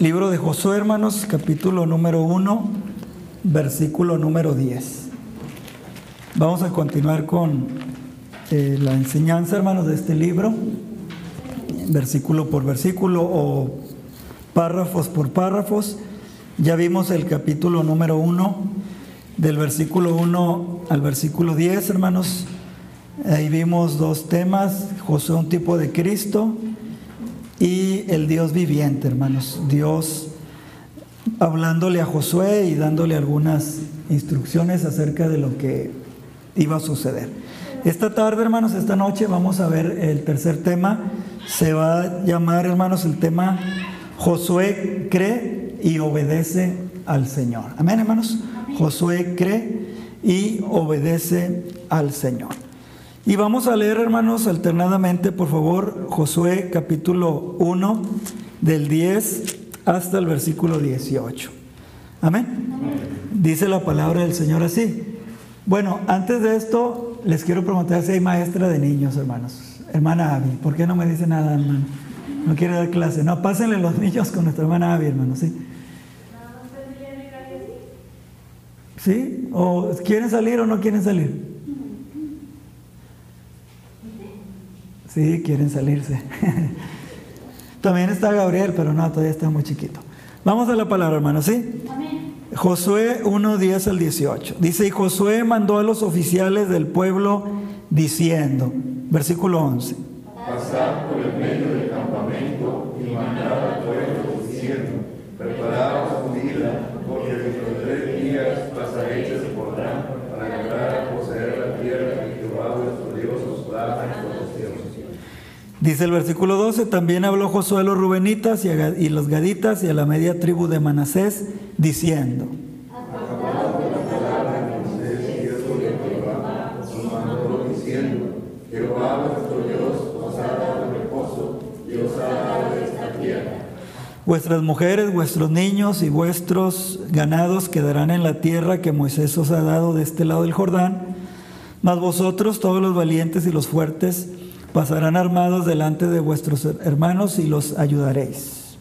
Libro de Josué, hermanos, capítulo número 1, versículo número 10. Vamos a continuar con eh, la enseñanza, hermanos, de este libro, versículo por versículo o párrafos por párrafos. Ya vimos el capítulo número 1, del versículo 1 al versículo 10, hermanos. Ahí vimos dos temas, Josué un tipo de Cristo y el Dios viviente, hermanos. Dios hablándole a Josué y dándole algunas instrucciones acerca de lo que iba a suceder. Esta tarde, hermanos, esta noche vamos a ver el tercer tema. Se va a llamar, hermanos, el tema Josué cree y obedece al Señor. Amén, hermanos. Josué cree y obedece al Señor. Y vamos a leer, hermanos, alternadamente, por favor, Josué capítulo 1, del 10 hasta el versículo 18. Amén. Dice la palabra del Señor así. Bueno, antes de esto, les quiero preguntar si hay maestra de niños, hermanos. Hermana Avi, ¿por qué no me dice nada, hermano? No quiere dar clase. No, pásenle los niños con nuestra hermana Avi, hermano, ¿sí? ¿Sí? ¿O quieren salir o no quieren salir? Sí, quieren salirse. También está Gabriel, pero no, todavía está muy chiquito. Vamos a la palabra, hermano, ¿sí? Josué 1, 10 al 18. Dice, y Josué mandó a los oficiales del pueblo diciendo, versículo 11. Pasar por el medio del campamento y mandar al pueblo diciendo, preparaos comida, porque dentro de tres días pasaréis el Jordán para llegar a poseer la tierra que Jehová vuestro Dios os da a todos Dios. Dice el versículo 12, también habló Josué a los rubenitas y, los gaditas y a la media tribu de Manasés, diciendo. Vuestras mujeres, vuestros niños y vuestros ganados quedarán en la tierra que Moisés os ha dado de este lado del Jordán, mas vosotros, todos los valientes y los fuertes, pasarán armados delante de vuestros hermanos y los ayudaréis.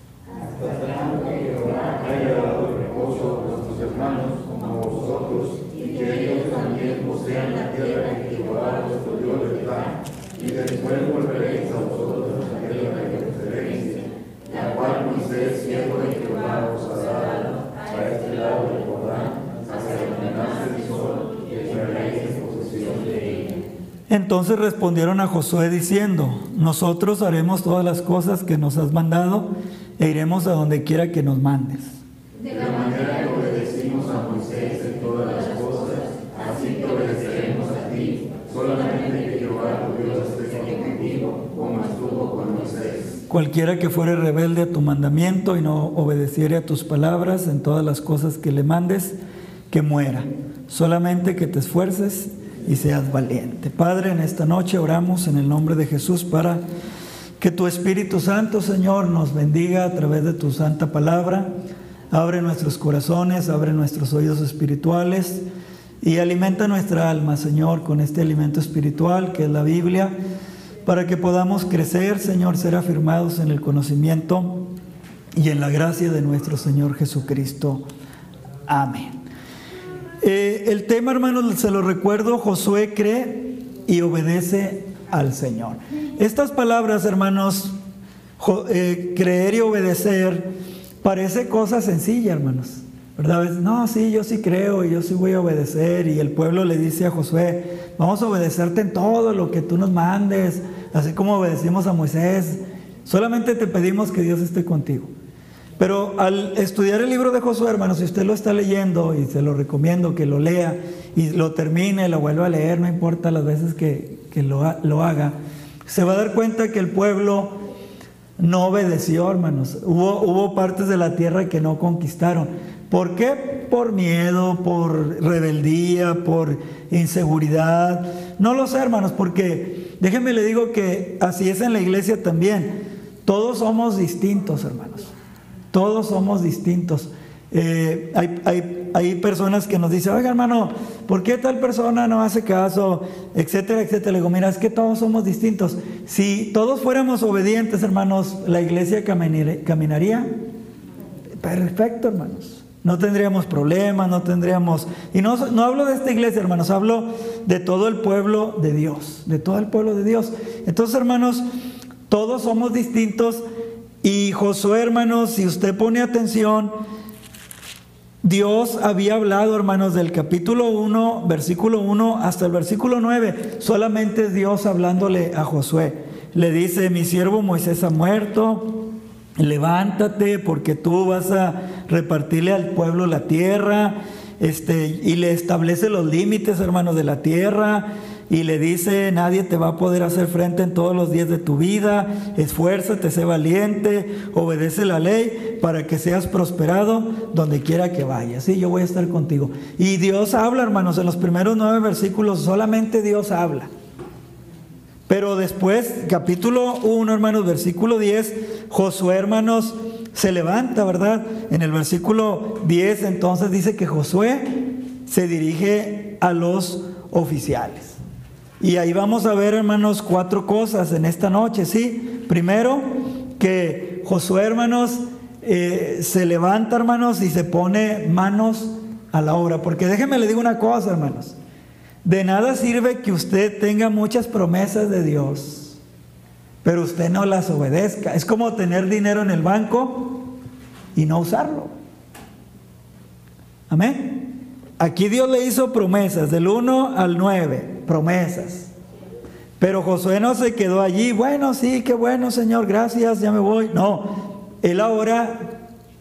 Jehová haya dado reposo a vuestros hermanos como a vosotros y que ellos también posean la tierra que Jehová vuestro Dios les da. Y después volveréis a vosotros a la tierra de vuestra herencia, la cual Moisés, siervo de Jehová, os ha dado a este lado del Jordán, hasta donde nace el sol, y entraréis en posesión de ella. Entonces respondieron a Josué diciendo, nosotros haremos todas las cosas que nos has mandado e iremos a donde quiera que nos mandes. De la manera que obedecimos a Moisés en todas las cosas, así te obedeceremos a ti, solamente que Jehová tu Dios esté contigo, como estuvo con Moisés. Cualquiera que fuere rebelde a tu mandamiento y no obedeciere a tus palabras en todas las cosas que le mandes, que muera. Solamente que te esfuerces y seas valiente. Padre, en esta noche oramos en el nombre de Jesús para que tu Espíritu Santo, Señor, nos bendiga a través de tu santa palabra. Abre nuestros corazones, abre nuestros oídos espirituales y alimenta nuestra alma, Señor, con este alimento espiritual que es la Biblia, para que podamos crecer, Señor, ser afirmados en el conocimiento y en la gracia de nuestro Señor Jesucristo. Amén. Eh, el tema, hermanos, se lo recuerdo, Josué cree y obedece al Señor. Estas palabras, hermanos, eh, creer y obedecer, parece cosa sencilla, hermanos. ¿Verdad? No, sí, yo sí creo y yo sí voy a obedecer. Y el pueblo le dice a Josué, vamos a obedecerte en todo lo que tú nos mandes, así como obedecimos a Moisés. Solamente te pedimos que Dios esté contigo. Pero al estudiar el libro de Josué, hermanos, si usted lo está leyendo y se lo recomiendo que lo lea y lo termine, lo vuelva a leer, no importa las veces que, que lo, lo haga, se va a dar cuenta que el pueblo no obedeció, hermanos. Hubo, hubo partes de la tierra que no conquistaron. ¿Por qué? Por miedo, por rebeldía, por inseguridad. No lo sé, hermanos, porque déjenme le digo que así es en la iglesia también. Todos somos distintos, hermanos. Todos somos distintos. Eh, hay, hay- hay personas que nos dicen, oiga hermano, ¿por qué tal persona no hace caso? Etcétera, etcétera. Le digo, mira, es que todos somos distintos. Si todos fuéramos obedientes, hermanos, ¿la iglesia caminaría? perfecto, hermanos. No tendríamos problemas, no tendríamos... Y no, no hablo de esta iglesia, hermanos, hablo de todo el pueblo de Dios, de todo el pueblo de Dios. Entonces, hermanos, todos somos distintos y Josué, hermanos, si usted pone atención, Dios había hablado, hermanos, del capítulo 1, versículo 1 hasta el versículo 9. Solamente Dios hablándole a Josué. Le dice, mi siervo Moisés ha muerto, levántate porque tú vas a repartirle al pueblo la tierra. Este, y le establece los límites, hermanos, de la tierra y le dice, nadie te va a poder hacer frente en todos los días de tu vida, esfuérzate, sé valiente, obedece la ley para que seas prosperado donde quiera que vayas. Sí, yo voy a estar contigo. Y Dios habla, hermanos, en los primeros nueve versículos solamente Dios habla. Pero después, capítulo 1, hermanos, versículo 10, Josué, hermanos, se levanta, ¿verdad? En el versículo 10 entonces dice que Josué se dirige a los oficiales. Y ahí vamos a ver, hermanos, cuatro cosas en esta noche, ¿sí? Primero, que Josué, hermanos, eh, se levanta, hermanos, y se pone manos a la obra. Porque déjenme le digo una cosa, hermanos. De nada sirve que usted tenga muchas promesas de Dios, pero usted no las obedezca. Es como tener dinero en el banco y no usarlo. Amén. Aquí Dios le hizo promesas, del 1 al 9, promesas. Pero Josué no se quedó allí, bueno, sí, qué bueno, Señor, gracias, ya me voy. No, él ahora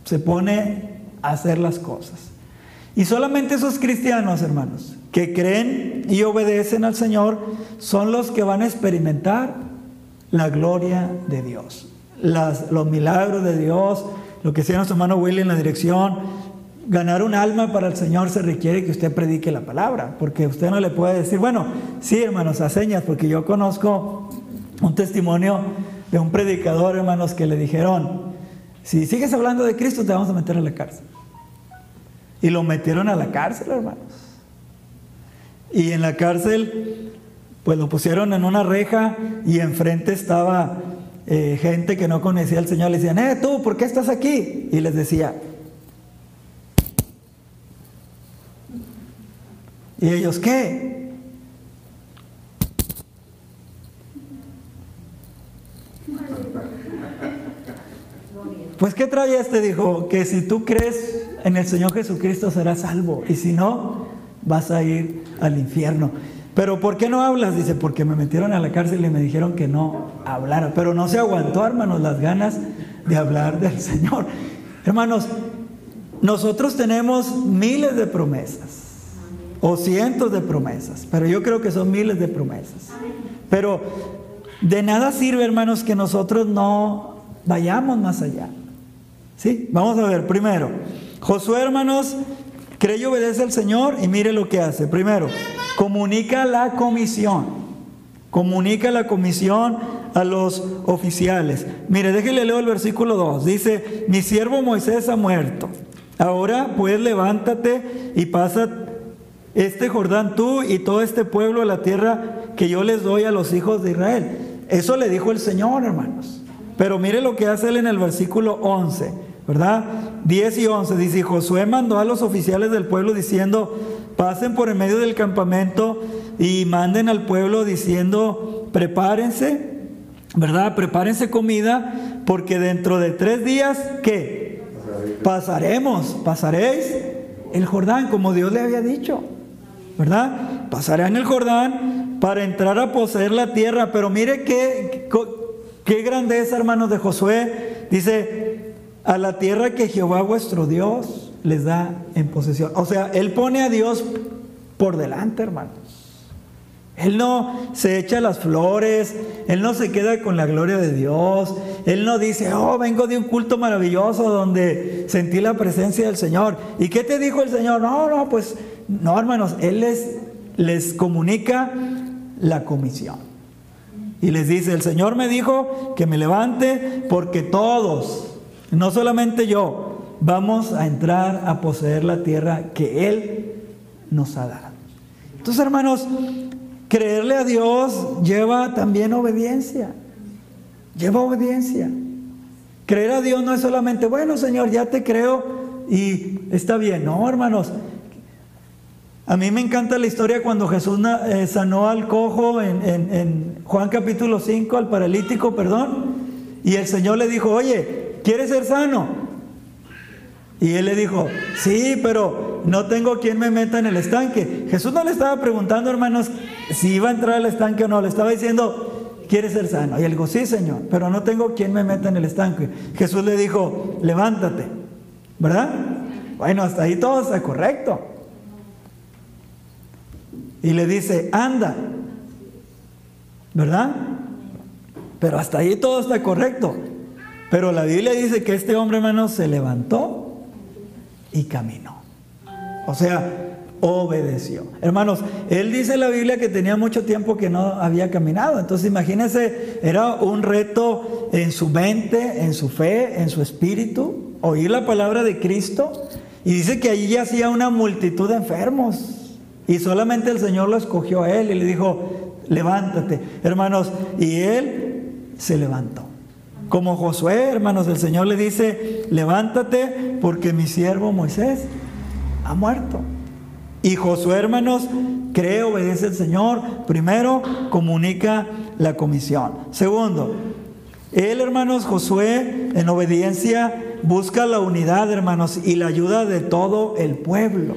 se pone a hacer las cosas. Y solamente esos cristianos, hermanos, que creen y obedecen al Señor, son los que van a experimentar la gloria de Dios. Los milagros de Dios, lo que sea nuestro hermano Willy en la dirección, ganar un alma para el Señor se requiere que usted predique la palabra, porque usted no le puede decir, bueno, sí, hermanos, a señas, porque yo conozco un testimonio de un predicador, hermanos, que le dijeron, si sigues hablando de Cristo te vamos a meter a la cárcel. Y lo metieron a la cárcel, hermanos. Y en la cárcel, pues lo pusieron en una reja y enfrente estaba eh, gente que no conocía al Señor. Le decían, eh, tú, ¿por qué estás aquí? Y les decía, ¿Y ellos qué? Pues ¿qué trae este? Dijo, que si tú crees en el Señor Jesucristo serás salvo y si no, vas a ir al infierno. Pero ¿por qué no hablas? Dice, porque me metieron a la cárcel y me dijeron que no hablara. Pero no se aguantó, hermanos, las ganas de hablar del Señor. Hermanos, nosotros tenemos miles de promesas o cientos de promesas, pero yo creo que son miles de promesas. Pero de nada sirve, hermanos, que nosotros no vayamos más allá. ¿Sí? Vamos a ver, primero, Josué, hermanos, cree y obedece al Señor y mire lo que hace. Primero, comunica la comisión. Comunica la comisión a los oficiales. Mire, déjele leer el versículo 2. Dice, mi siervo Moisés ha muerto. Ahora pues levántate y pasa este Jordán tú y todo este pueblo a la tierra que yo les doy a los hijos de Israel. Eso le dijo el Señor, hermanos. Pero mire lo que hace él en el versículo 11, ¿verdad? 10 y 11 dice, Josué mandó a los oficiales del pueblo diciendo, pasen por en medio del campamento y manden al pueblo diciendo, prepárense, ¿verdad? Prepárense comida, porque dentro de tres días, ¿qué? Pasaremos, pasaréis el Jordán, como Dios le había dicho. ¿Verdad? Pasarán el Jordán para entrar a poseer la tierra. Pero mire qué, qué grandeza, hermanos de Josué. Dice, a la tierra que Jehová vuestro Dios les da en posesión. O sea, Él pone a Dios por delante, hermanos. Él no se echa las flores, Él no se queda con la gloria de Dios, Él no dice, oh, vengo de un culto maravilloso donde sentí la presencia del Señor. ¿Y qué te dijo el Señor? No, no, pues no, hermanos, Él les, les comunica la comisión. Y les dice, el Señor me dijo que me levante porque todos, no solamente yo, vamos a entrar a poseer la tierra que Él nos ha dado. Entonces, hermanos, creerle a Dios lleva también obediencia. Lleva obediencia. Creer a Dios no es solamente, bueno Señor, ya te creo y está bien. No, hermanos. A mí me encanta la historia cuando Jesús eh, sanó al cojo en, Juan capítulo 5, al paralítico, perdón. Y el Señor le dijo, oye, ¿quieres ser sano? Y él le dijo, sí, pero no tengo quien me meta en el estanque. Jesús no le estaba preguntando, hermanos, si iba a entrar al estanque o no. Le estaba diciendo, ¿quieres ser sano? Y él dijo, sí, Señor, pero no tengo quien me meta en el estanque. Jesús le dijo, levántate, ¿verdad? Bueno, hasta ahí todo está correcto. Y le dice, anda, ¿verdad? Pero hasta ahí todo está correcto. Pero la Biblia dice que este hombre, hermanos, se levantó y caminó. O sea, obedeció. Hermanos, él dice en la Biblia que tenía mucho tiempo que no había caminado. Entonces imagínense, era un reto en su mente, en su fe, en su espíritu, oír la palabra de Cristo. Y dice que allí hacía una multitud de enfermos. Y solamente el Señor lo escogió a él y le dijo, levántate. Hermanos, y él se levantó. Como Josué, hermanos, el Señor le dice, levántate porque mi siervo Moisés ha muerto. Y Josué, hermanos, cree, obedece al Señor. Primero, comunica la comisión. Segundo, él, hermanos, Josué, en obediencia, busca la unidad, hermanos, y la ayuda de todo el pueblo.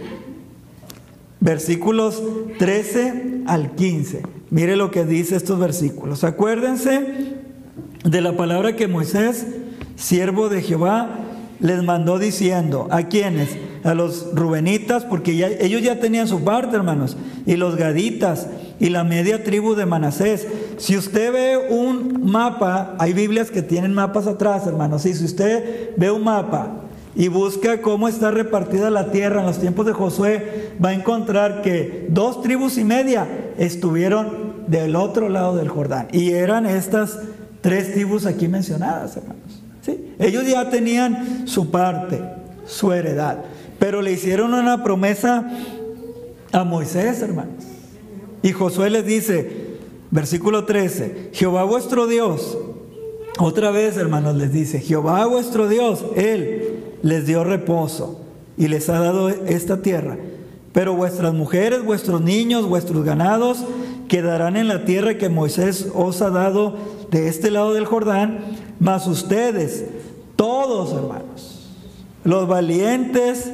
Versículos 13 al 15. Mire lo que dice estos versículos. Acuérdense de la palabra que Moisés, siervo de Jehová, les mandó diciendo, ¿a quiénes? A los rubenitas, porque ellos ya tenían su parte, hermanos, y los gaditas, y la media tribu de Manasés. Si usted ve un mapa, hay Biblias que tienen mapas atrás, hermanos, y si usted ve un mapa y busca cómo está repartida la tierra en los tiempos de Josué, va a encontrar que dos tribus y media estuvieron del otro lado del Jordán, y eran estas Tres tribus aquí mencionadas, hermanos. ¿sí? Ellos ya tenían su parte, su heredad, pero le hicieron una promesa a Moisés, hermanos. Y Josué les dice, versículo 13, Jehová vuestro Dios, otra vez, hermanos, les dice, Jehová vuestro Dios, Él les dio reposo y les ha dado esta tierra. Pero vuestras mujeres, vuestros niños, vuestros ganados quedarán en la tierra que Moisés os ha dado de este lado del Jordán, mas ustedes, todos hermanos, los valientes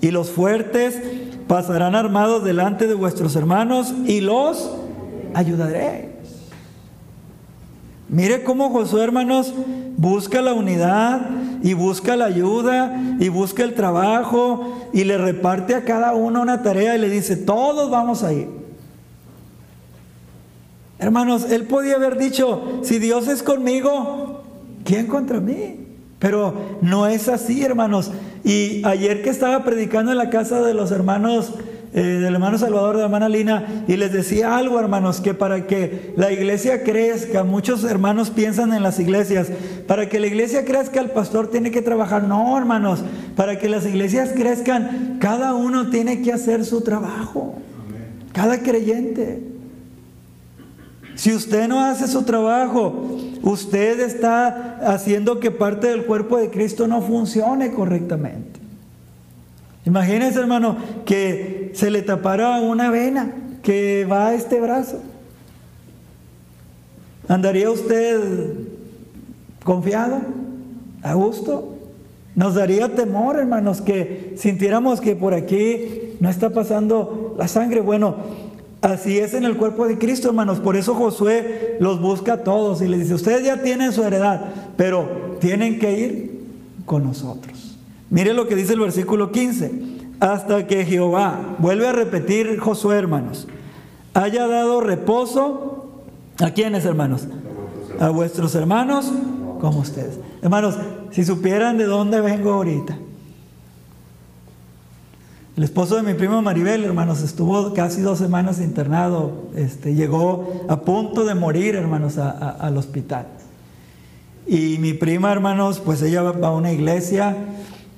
y los fuertes, pasarán armados delante de vuestros hermanos y los ayudaré. Mire cómo Josué, hermanos, busca la unidad y busca la ayuda y busca el trabajo y le reparte a cada uno una tarea y le dice, todos vamos a ir. Hermanos, él podía haber dicho, si Dios es conmigo, ¿quién contra mí? Pero no es así, hermanos. Y ayer que estaba predicando en la casa de los hermanos, eh, del hermano Salvador, de la hermana Lina, y les decía algo, hermanos, que para que la iglesia crezca, muchos hermanos piensan en las iglesias, para que la iglesia crezca, el pastor tiene que trabajar. No, hermanos, para que las iglesias crezcan, cada uno tiene que hacer su trabajo. Cada creyente. Si usted no hace su trabajo, usted está haciendo que parte del cuerpo de Cristo no funcione correctamente. Imagínese, hermano, que se le tapara una vena que va a este brazo. ¿Andaría usted confiado? ¿A gusto? Nos daría temor, hermanos, que sintiéramos que por aquí no está pasando la sangre. Bueno, Así es en el cuerpo de Cristo, hermanos. Por eso Josué los busca a todos y les dice, ustedes ya tienen su heredad, pero tienen que ir con nosotros. Mire lo que dice el versículo 15. Hasta que Jehová, vuelve a repetir Josué, hermanos, haya dado reposo a quienes, hermanos? A vuestros hermanos como ustedes. Hermanos, si supieran de dónde vengo ahorita. El esposo de mi primo Maribel, hermanos, estuvo casi dos semanas internado. Este, llegó a punto de morir, hermanos, al hospital. Y mi prima, hermanos, pues ella va a una iglesia,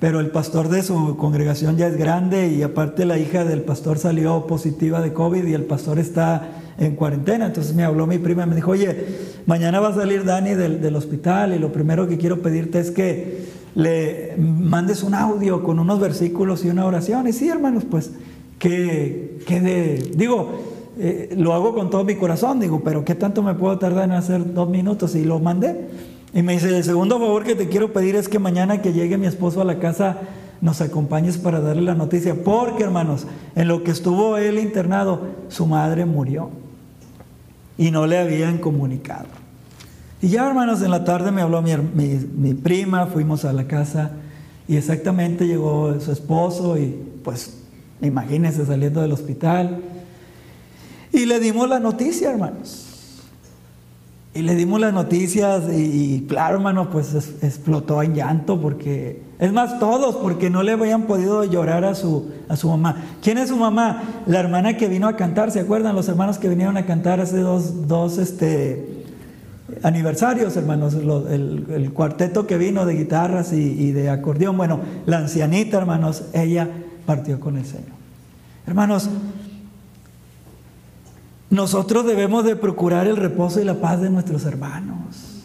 pero el pastor de su congregación ya es grande y aparte la hija del pastor salió positiva de COVID y el pastor está en cuarentena. Entonces me habló mi prima y me dijo, oye, mañana va a salir Dani del, hospital y lo primero que quiero pedirte es que le mandes un audio con unos versículos y una oración. Y sí, hermanos, pues que, que de, digo, eh, lo hago con todo mi corazón, digo, pero ¿qué tanto me puedo tardar en hacer dos minutos? Y lo mandé. Y me dice, el segundo favor que te quiero pedir es que mañana que llegue mi esposo a la casa nos acompañes para darle la noticia. Porque, hermanos, en lo que estuvo él internado, su madre murió. Y no le habían comunicado. Y ya, hermanos, en la tarde me habló mi, mi, prima, fuimos a la casa y exactamente llegó su esposo y pues imagínense saliendo del hospital. Y le dimos la noticia, hermanos. Y le dimos las noticias y, claro, hermano, pues es, explotó en llanto porque, es más, todos, porque no le habían podido llorar a su, a su mamá. ¿Quién es su mamá? La hermana que vino a cantar, ¿se acuerdan? Los hermanos que vinieron a cantar hace dos, dos este, aniversarios, hermanos, el, el, cuarteto que vino de guitarras y de acordeón. Bueno, la ancianita, hermanos, ella partió con el Señor. Hermanos, nosotros debemos de procurar el reposo y la paz de nuestros hermanos.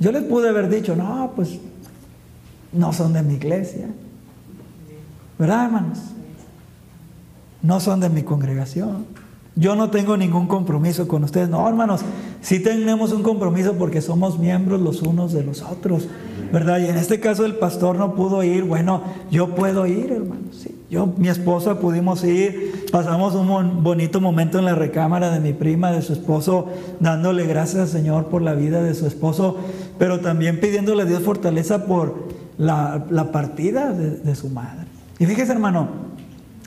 Yo les pude haber dicho, no, pues no son de mi iglesia. ¿Verdad, hermanos? No son de mi congregación. Yo no tengo ningún compromiso con ustedes. No, hermanos, sí tenemos un compromiso porque somos miembros los unos de los otros. ¿Verdad? Y en este caso el pastor no pudo ir. Bueno, yo puedo ir, hermanos. Sí. Yo, mi esposa pudimos ir, pasamos un bonito momento en la recámara de mi prima, de su esposo, dándole gracias al Señor por la vida de su esposo, pero también pidiéndole a Dios fortaleza por la, la partida de, su madre. Y fíjese, hermano,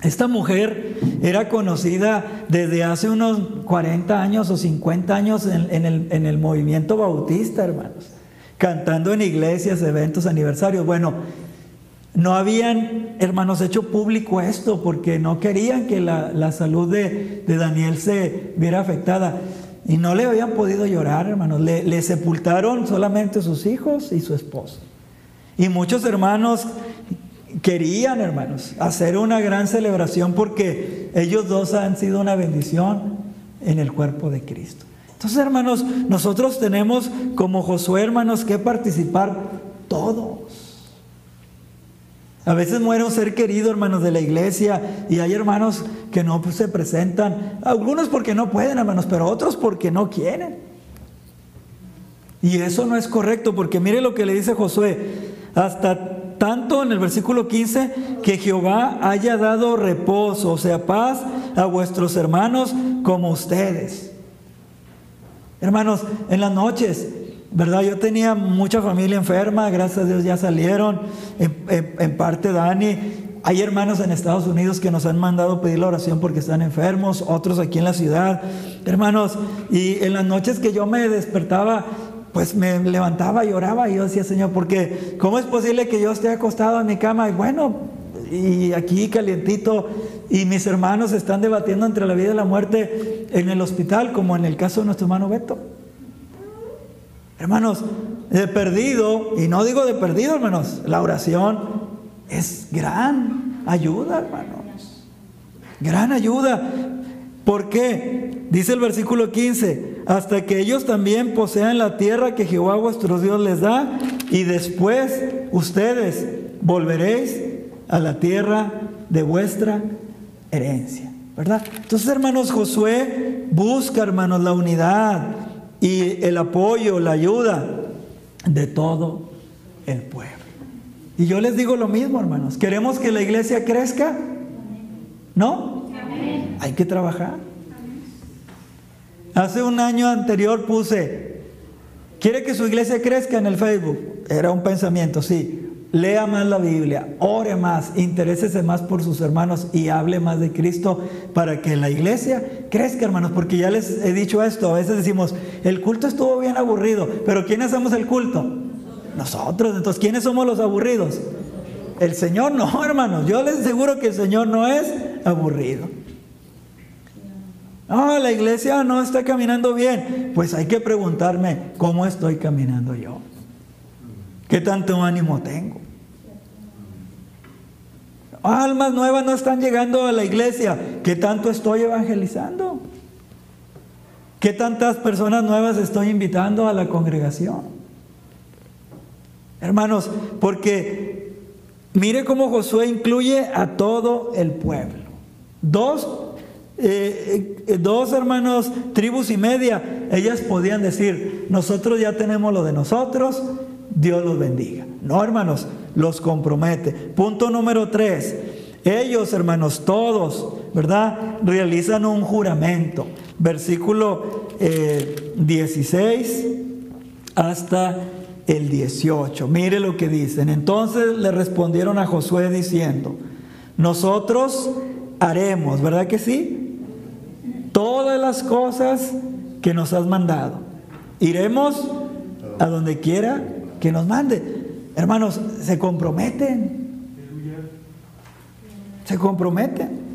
esta mujer era conocida desde hace unos 40 años o 50 años en, en, el, en, el, movimiento bautista, hermanos, cantando en iglesias, eventos, aniversarios. Bueno, no habían, hermanos, hecho público esto porque no querían que la, la salud de, de, Daniel se viera afectada. Y no le habían podido llorar, hermanos. Le, le sepultaron solamente sus hijos y su esposo. Y muchos hermanos querían, hermanos, hacer una gran celebración porque ellos dos han sido una bendición en el cuerpo de Cristo. Entonces, hermanos, nosotros tenemos como Josué, hermanos, que participar todos. A veces muere un ser querido, hermanos, de la iglesia, y hay hermanos que no pues, se presentan. Algunos porque no pueden, hermanos, pero otros porque no quieren. Y eso no es correcto, porque mire lo que le dice Josué. Hasta tanto en el versículo 15 que Jehová haya dado reposo, o sea, paz a vuestros hermanos como ustedes. Hermanos, en las noches, ¿verdad? Yo tenía mucha familia enferma, gracias a Dios ya salieron, en, en, parte Dani. Hay hermanos en Estados Unidos que nos han mandado pedir la oración porque están enfermos, otros aquí en la ciudad. Hermanos, y en las noches que yo me despertaba, pues me levantaba y oraba y yo decía, Señor, porque ¿cómo es posible que yo esté acostado en mi cama y bueno, y aquí calientito y mis hermanos están debatiendo entre la vida y la muerte en el hospital, como en el caso de nuestro hermano Beto? Hermanos, de perdido, y no digo de perdido, hermanos, la oración es gran ayuda, hermanos. Gran ayuda. ¿Por qué? Dice el versículo 15, hasta que ellos también posean la tierra que Jehová vuestro Dios les da, y después ustedes volveréis a la tierra de vuestra herencia. ¿Verdad? Entonces, hermanos, Josué busca, hermanos, la unidad, y el apoyo, la ayuda de todo el pueblo. Y yo les digo lo mismo, hermanos. ¿Queremos que la iglesia crezca? ¿No? Hay que trabajar. Hace un año anterior puse, ¿quiere que su iglesia crezca en el Facebook? Era un pensamiento, sí. Lea más la Biblia, ore más, interésese más por sus hermanos y hable más de Cristo para que la iglesia crezca, hermanos, porque ya les he dicho esto, a veces decimos, el culto estuvo bien aburrido, pero ¿quién hacemos el culto? Nosotros, entonces, ¿quiénes somos los aburridos? El Señor no, hermanos, yo les aseguro que el Señor no es aburrido. No, la iglesia no está caminando bien. Pues hay que preguntarme, ¿cómo estoy caminando yo? ¿Qué tanto ánimo tengo? Almas nuevas no están llegando a la iglesia. ¿Qué tanto estoy evangelizando? ¿Qué tantas personas nuevas estoy invitando a la congregación? Hermanos, porque mire cómo Josué incluye a todo el pueblo. Dos, eh, eh, dos hermanos, tribus y media, ellas podían decir, nosotros ya tenemos lo de nosotros, Dios los bendiga. No, hermanos, los compromete. Punto número tres. Ellos, hermanos, todos, ¿verdad? Realizan un juramento. Versículo 16 eh, hasta el 18. Mire lo que dicen. Entonces le respondieron a Josué diciendo, nosotros haremos, ¿verdad que sí? Todas las cosas que nos has mandado. Iremos a donde quiera que nos mande. Hermanos, se comprometen. Se comprometen.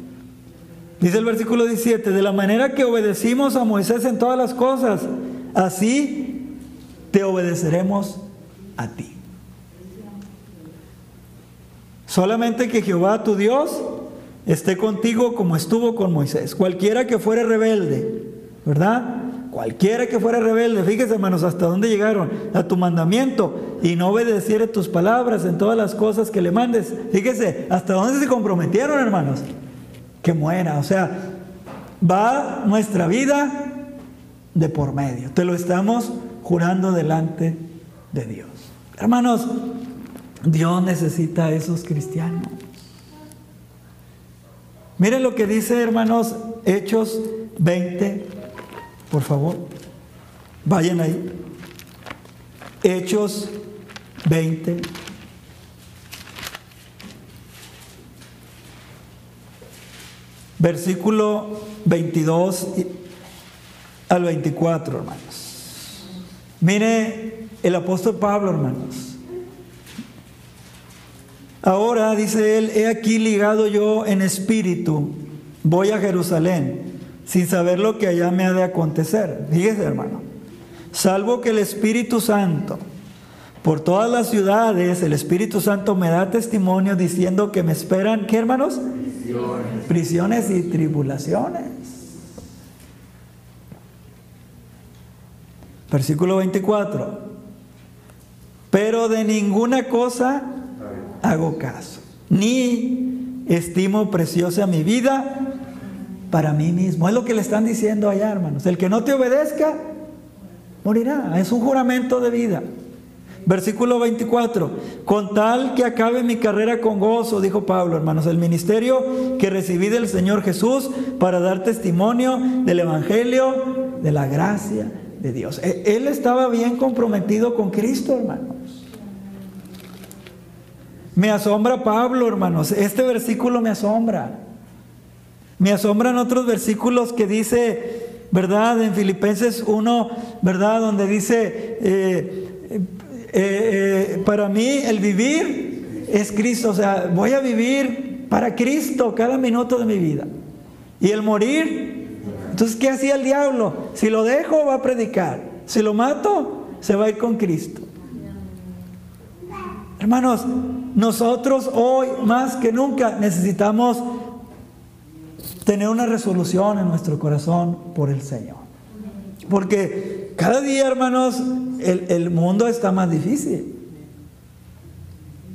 Dice el versículo 17, de la manera que obedecimos a Moisés en todas las cosas, así te obedeceremos a ti. Solamente que Jehová tu Dios esté contigo como estuvo con Moisés. Cualquiera que fuere rebelde, ¿verdad? Cualquiera que fuera rebelde, fíjese hermanos, hasta dónde llegaron a tu mandamiento y no obedeciere tus palabras en todas las cosas que le mandes. Fíjese, hasta dónde se comprometieron hermanos. Que muera, o sea, va nuestra vida de por medio. Te lo estamos jurando delante de Dios. Hermanos, Dios necesita a esos cristianos. Miren lo que dice, hermanos, Hechos 20 por favor. Vayan ahí. Hechos 20. Versículo 22 al 24, hermanos. Mire el apóstol Pablo, hermanos. Ahora, dice él, he aquí ligado yo en espíritu, voy a Jerusalén sin saber lo que allá me ha de acontecer. Fíjese, hermano. Salvo que el Espíritu Santo, por todas las ciudades, el Espíritu Santo me da testimonio diciendo que me esperan, ¿qué hermanos? Prisiones, Prisiones y tribulaciones. Versículo 24. Pero de ninguna cosa hago caso, ni estimo preciosa mi vida para mí mismo. Es lo que le están diciendo allá, hermanos. El que no te obedezca, morirá. Es un juramento de vida. Versículo 24. Con tal que acabe mi carrera con gozo, dijo Pablo, hermanos, el ministerio que recibí del Señor Jesús para dar testimonio del Evangelio, de la gracia de Dios. E, él estaba bien comprometido con Cristo, hermanos. Me asombra Pablo, hermanos. Este versículo me asombra. Me asombran otros versículos que dice, ¿verdad? En Filipenses 1, ¿verdad? Donde dice, eh, eh, eh, para mí el vivir es Cristo, o sea, voy a vivir para Cristo cada minuto de mi vida. Y el morir, entonces, ¿qué hacía el diablo? Si lo dejo, va a predicar. Si lo mato, se va a ir con Cristo. Hermanos, nosotros hoy más que nunca necesitamos tener una resolución en nuestro corazón por el Señor. Porque cada día, hermanos, el, mundo está más difícil.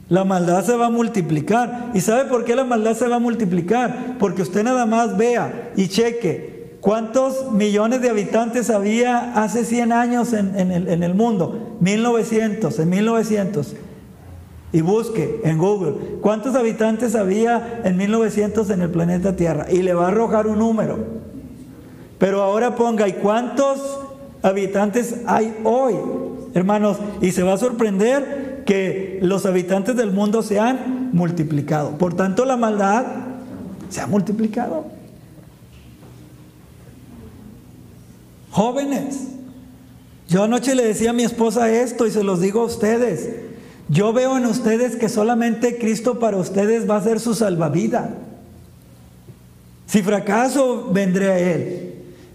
La maldad se va a multiplicar. ¿Y sabe por qué la maldad se va a multiplicar? Porque usted nada más vea y cheque cuántos millones de habitantes había hace 100 años en, el, en el mundo. 1900, en 1900 y busque en Google cuántos habitantes había en 1900 en el planeta Tierra y le va a arrojar un número. Pero ahora ponga, ¿y cuántos habitantes hay hoy? Hermanos, y se va a sorprender que los habitantes del mundo se han multiplicado. Por tanto, la maldad se ha multiplicado. Jóvenes, yo anoche le decía a mi esposa esto y se los digo a ustedes. Yo veo en ustedes que solamente Cristo para ustedes va a ser su salvavidas. Si fracaso, vendré a Él.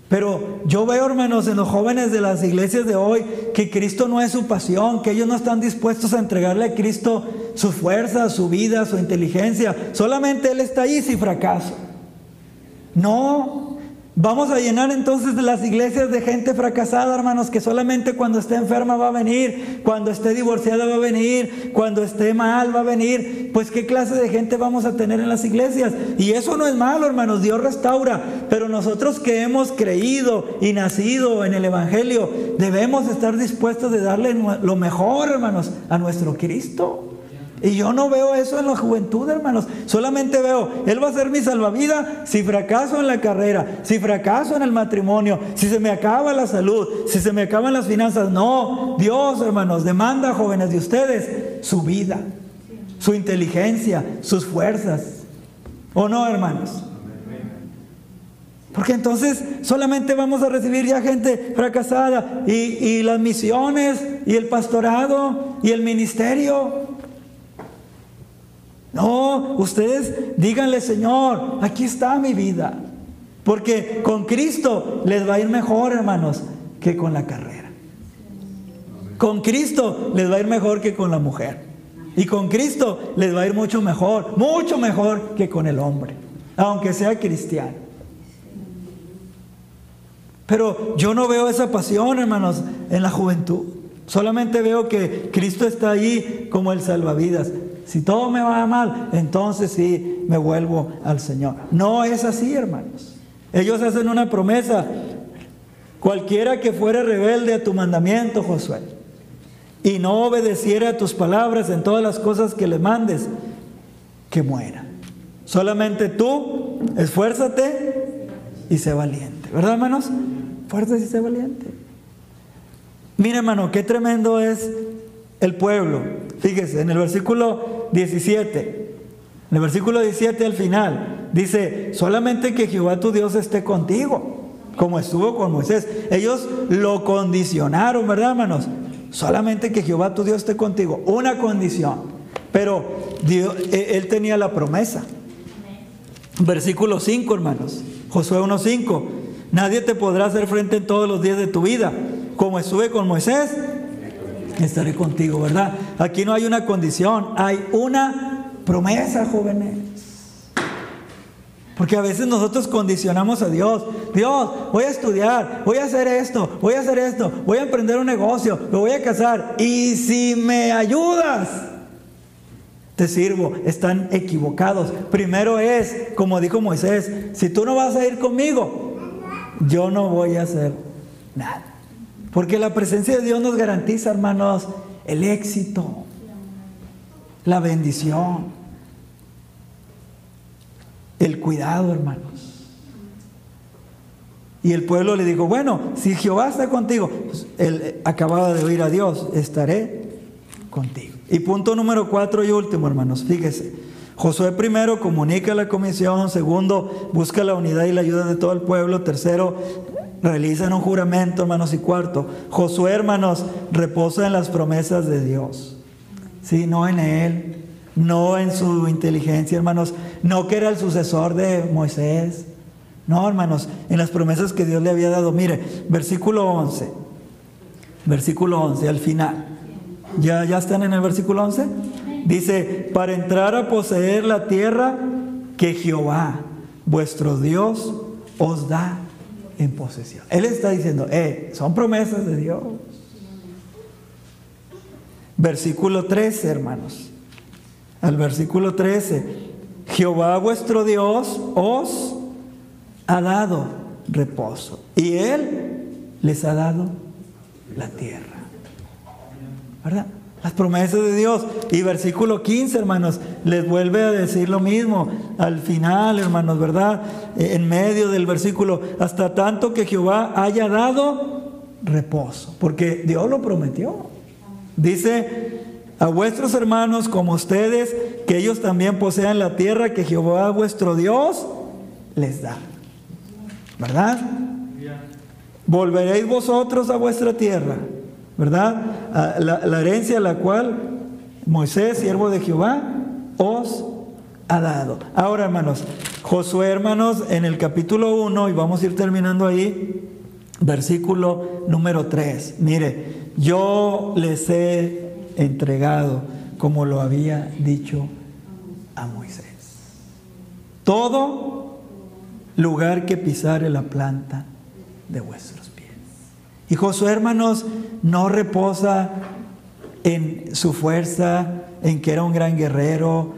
Pero yo veo, hermanos, en los jóvenes de las iglesias de hoy, que Cristo no es su pasión, que ellos no están dispuestos a entregarle a Cristo su fuerza, su vida, su inteligencia. Solamente Él está ahí si fracaso. No, Vamos a llenar entonces las iglesias de gente fracasada, hermanos, que solamente cuando esté enferma va a venir, cuando esté divorciada va a venir, cuando esté mal va a venir. Pues qué clase de gente vamos a tener en las iglesias. Y eso no es malo, hermanos, Dios restaura. Pero nosotros que hemos creído y nacido en el Evangelio, debemos estar dispuestos de darle lo mejor, hermanos, a nuestro Cristo. Y yo no veo eso en la juventud, hermanos. Solamente veo, Él va a ser mi salvavidas si fracaso en la carrera, si fracaso en el matrimonio, si se me acaba la salud, si se me acaban las finanzas. No, Dios, hermanos, demanda, jóvenes, de ustedes su vida, su inteligencia, sus fuerzas. ¿O no, hermanos? Porque entonces solamente vamos a recibir ya gente fracasada y, y las misiones y el pastorado y el ministerio no, ustedes díganle, Señor, aquí está mi vida. Porque con Cristo les va a ir mejor, hermanos, que con la carrera. Con Cristo les va a ir mejor que con la mujer. Y con Cristo les va a ir mucho mejor, mucho mejor que con el hombre, aunque sea cristiano. Pero yo no veo esa pasión, hermanos, en la juventud. Solamente veo que Cristo está ahí como el salvavidas. Si todo me va mal, entonces sí me vuelvo al Señor. No es así, hermanos. Ellos hacen una promesa. Cualquiera que fuera rebelde a tu mandamiento, Josué, y no obedeciera a tus palabras en todas las cosas que le mandes, que muera. Solamente tú esfuérzate y sé valiente. ¿Verdad, hermanos? Fuerza y sé valiente. Mira, hermano, qué tremendo es el pueblo. Fíjese, en el versículo 17, en el versículo 17 al final, dice, solamente que Jehová tu Dios esté contigo, como estuvo con Moisés. Ellos lo condicionaron, ¿verdad, hermanos? Solamente que Jehová tu Dios esté contigo. Una condición. Pero Dios, e, él tenía la promesa. Versículo 5, hermanos. Josué 1.5. Nadie te podrá hacer frente en todos los días de tu vida. Como estuve con Moisés, estaré contigo, ¿verdad? Aquí no hay una condición, hay una promesa, jóvenes. Porque a veces nosotros condicionamos a Dios. Dios, voy a estudiar, voy a hacer esto, voy a hacer esto, voy a emprender un negocio, me voy a casar. Y si me ayudas, te sirvo. Están equivocados. Primero es, como dijo Moisés, si tú no vas a ir conmigo, yo no voy a hacer nada. Porque la presencia de Dios nos garantiza, hermanos, el éxito, la bendición, el cuidado, hermanos. Y el pueblo le dijo, bueno, si Jehová está contigo, pues, él acababa de oír a Dios, estaré contigo. Y punto número cuatro y último, hermanos, fíjese. Josué primero comunica la comisión, segundo busca la unidad y la ayuda de todo el pueblo, tercero realizan un juramento, hermanos, y cuarto, Josué, hermanos, reposa en las promesas de Dios. Sí, no en él, no en su inteligencia, hermanos, no que era el sucesor de Moisés. No, hermanos, en las promesas que Dios le había dado. Mire, versículo 11. Versículo 11, al final. ¿Ya, ya están en el versículo 11? Dice, para entrar a poseer la tierra que Jehová, vuestro Dios, os da en posesión. Él está diciendo, eh, son promesas de Dios. Versículo 13, hermanos. Al versículo 13, Jehová vuestro Dios os ha dado reposo y Él les ha dado la tierra. ¿Verdad? Las promesas de Dios. Y versículo 15, hermanos, les vuelve a decir lo mismo. Al final, hermanos, ¿verdad? En medio del versículo, hasta tanto que Jehová haya dado reposo. Porque Dios lo prometió. Dice a vuestros hermanos como ustedes, que ellos también posean la tierra que Jehová vuestro Dios les da. ¿Verdad? Volveréis vosotros a vuestra tierra ¿verdad? La, herencia a la cual Moisés, siervo de Jehová, os ha dado. Ahora, hermanos, Josué, hermanos, en el capítulo 1, y vamos a ir terminando ahí, versículo número 3. Mire, yo les he entregado como lo había dicho a Moisés. Todo lugar que pisare la planta de vuestros pies. Y Josué, hermanos, no reposa en su fuerza, en que era un gran guerrero,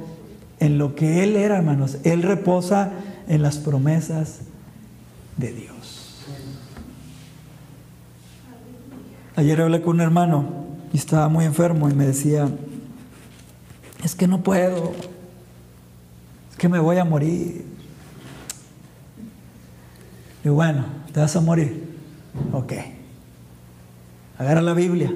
en lo que él era, hermanos. Él reposa en las promesas de Dios. Ayer hablé con un hermano y estaba muy enfermo y me decía, es que no puedo, es que me voy a morir. Y bueno, te vas a morir. Ok. Agarra la Biblia.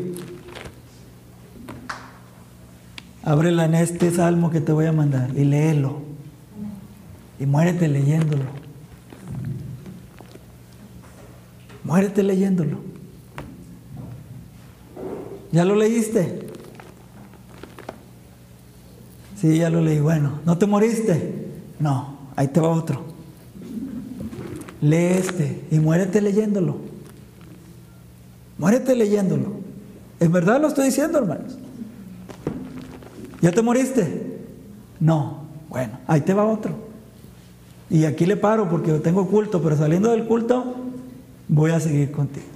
Ábrela en este salmo que te voy a mandar y léelo. Y muérete leyéndolo. Muérete leyéndolo. ¿Ya lo leíste? Sí, ya lo leí. Bueno, ¿no te moriste? No, ahí te va otro. Lee este y muérete leyéndolo. Muérete leyéndolo. ¿En verdad lo estoy diciendo, hermanos? ¿Ya te moriste? No. Bueno, ahí te va otro. Y aquí le paro porque tengo culto, pero saliendo del culto voy a seguir contigo.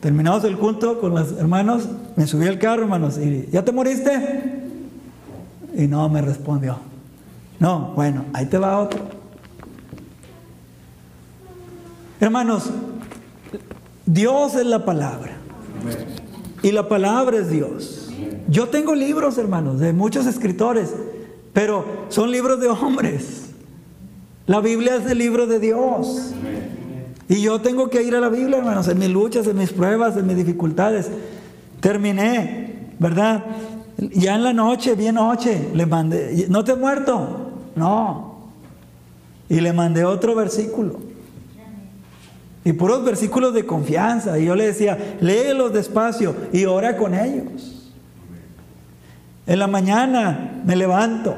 Terminados el culto con los hermanos, me subí al carro, hermanos, y ¿ya te moriste? Y no me respondió. No, bueno, ahí te va otro. Hermanos, Dios es la palabra. Y la palabra es Dios. Yo tengo libros, hermanos, de muchos escritores, pero son libros de hombres. La Biblia es el libro de Dios. Y yo tengo que ir a la Biblia, hermanos, en mis luchas, en mis pruebas, en mis dificultades. Terminé, ¿verdad? Ya en la noche, bien noche, le mandé, ¿no te has muerto? No. Y le mandé otro versículo. Y puros versículos de confianza. Y yo le decía, léelos despacio y ora con ellos. En la mañana me levanto.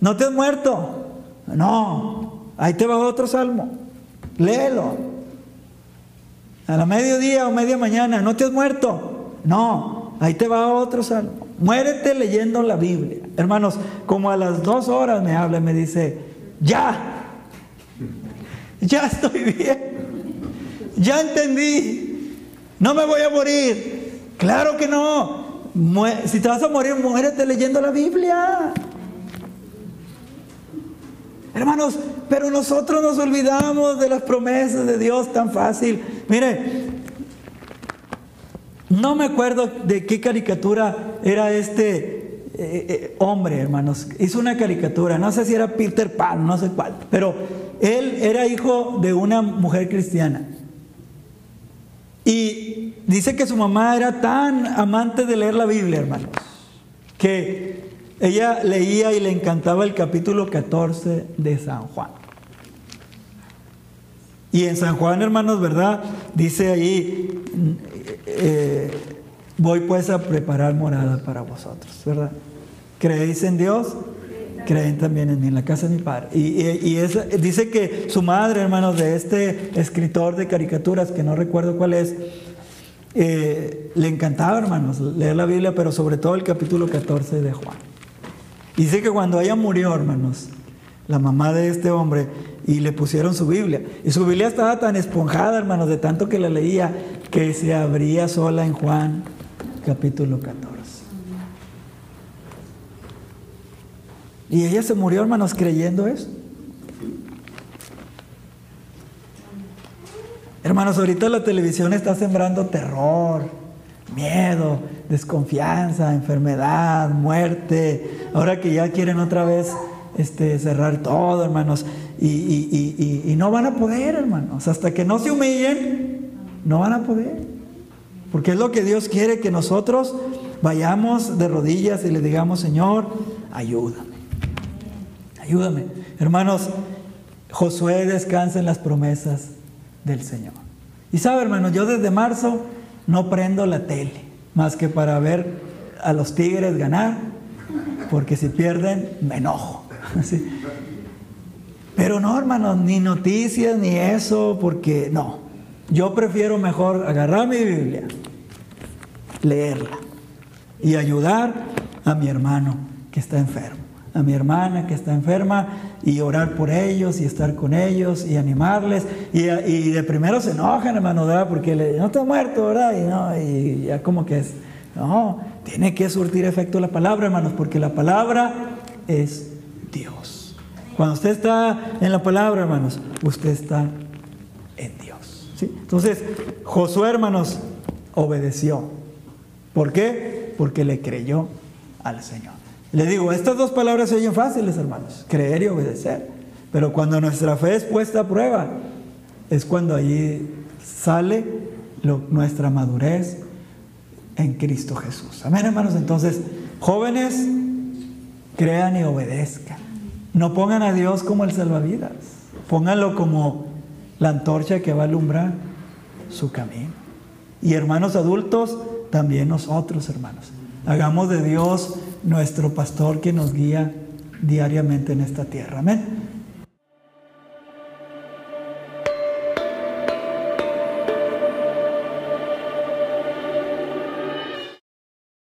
¿No te has muerto? No. Ahí te va otro salmo. Léelo. A la mediodía o media mañana. ¿No te has muerto? No. Ahí te va otro salmo. Muérete leyendo la Biblia. Hermanos, como a las dos horas me habla y me dice, ya. Ya estoy bien. Ya entendí. No me voy a morir. Claro que no. Si te vas a morir, muérete leyendo la Biblia. Hermanos, pero nosotros nos olvidamos de las promesas de Dios tan fácil. Mire, no me acuerdo de qué caricatura era este eh, eh, hombre, hermanos. Hizo una caricatura, no sé si era Peter Pan, no sé cuál, pero él era hijo de una mujer cristiana. Y dice que su mamá era tan amante de leer la Biblia, hermanos, que ella leía y le encantaba el capítulo 14 de San Juan. Y en San Juan, hermanos, ¿verdad? Dice ahí, eh, voy pues a preparar morada para vosotros, ¿verdad? ¿Creéis en Dios? Creen también en mí, en la casa de mi padre. Y, dice que su madre, hermanos, de este escritor de caricaturas, que no recuerdo cuál es, eh, le encantaba, hermanos, leer la Biblia, pero sobre todo el capítulo 14 de Juan. Dice que cuando ella murió, hermanos, la mamá de este hombre, y le pusieron su Biblia. Y su Biblia estaba tan esponjada, hermanos, de tanto que la leía, que se abría sola en Juan capítulo 14. Y ella se murió, hermanos, creyendo eso. Hermanos, ahorita la televisión está sembrando terror, miedo, desconfianza, enfermedad, muerte. Ahora que ya quieren otra vez este, cerrar todo, hermanos. Y, y, no van a poder, hermanos. Hasta que no se humillen, no van a poder. Porque es lo que Dios quiere, que nosotros vayamos de rodillas y le digamos, Señor, ayúdame. Ayúdame. Hermanos, Josué descansa en las promesas del Señor. Y sabe, hermanos, yo desde marzo no prendo la tele, más que para ver a los tigres ganar, porque si pierden, me enojo. Pero no, hermanos, ni noticias, ni eso, porque no. Yo prefiero mejor agarrar mi Biblia, leerla y ayudar a mi hermano que está enfermo. A mi hermana que está enferma y orar por ellos y estar con ellos y animarles. Y, de primero se enojan, hermano, ¿verdad? Porque le, no está muerto, ¿verdad? Y, no, y ya como que es, no, tiene que surtir efecto la palabra, hermanos, porque la palabra es Dios. Cuando usted está en la palabra, hermanos, usted está en Dios. Entonces, Josué, hermanos, obedeció. ¿Por qué? Porque le creyó al Señor. Le digo, estas dos palabras se oyen fáciles, hermanos, creer y obedecer. Pero cuando nuestra fe es puesta a prueba, es cuando allí sale nuestra madurez en Cristo Jesús. Amén, hermanos. Entonces, jóvenes, crean y obedezcan. No pongan a Dios como el salvavidas. Pónganlo como la antorcha que va a alumbrar su camino. Y hermanos adultos, también nosotros, hermanos. Hagamos de Dios nuestro pastor que nos guía diariamente en esta tierra. Amén.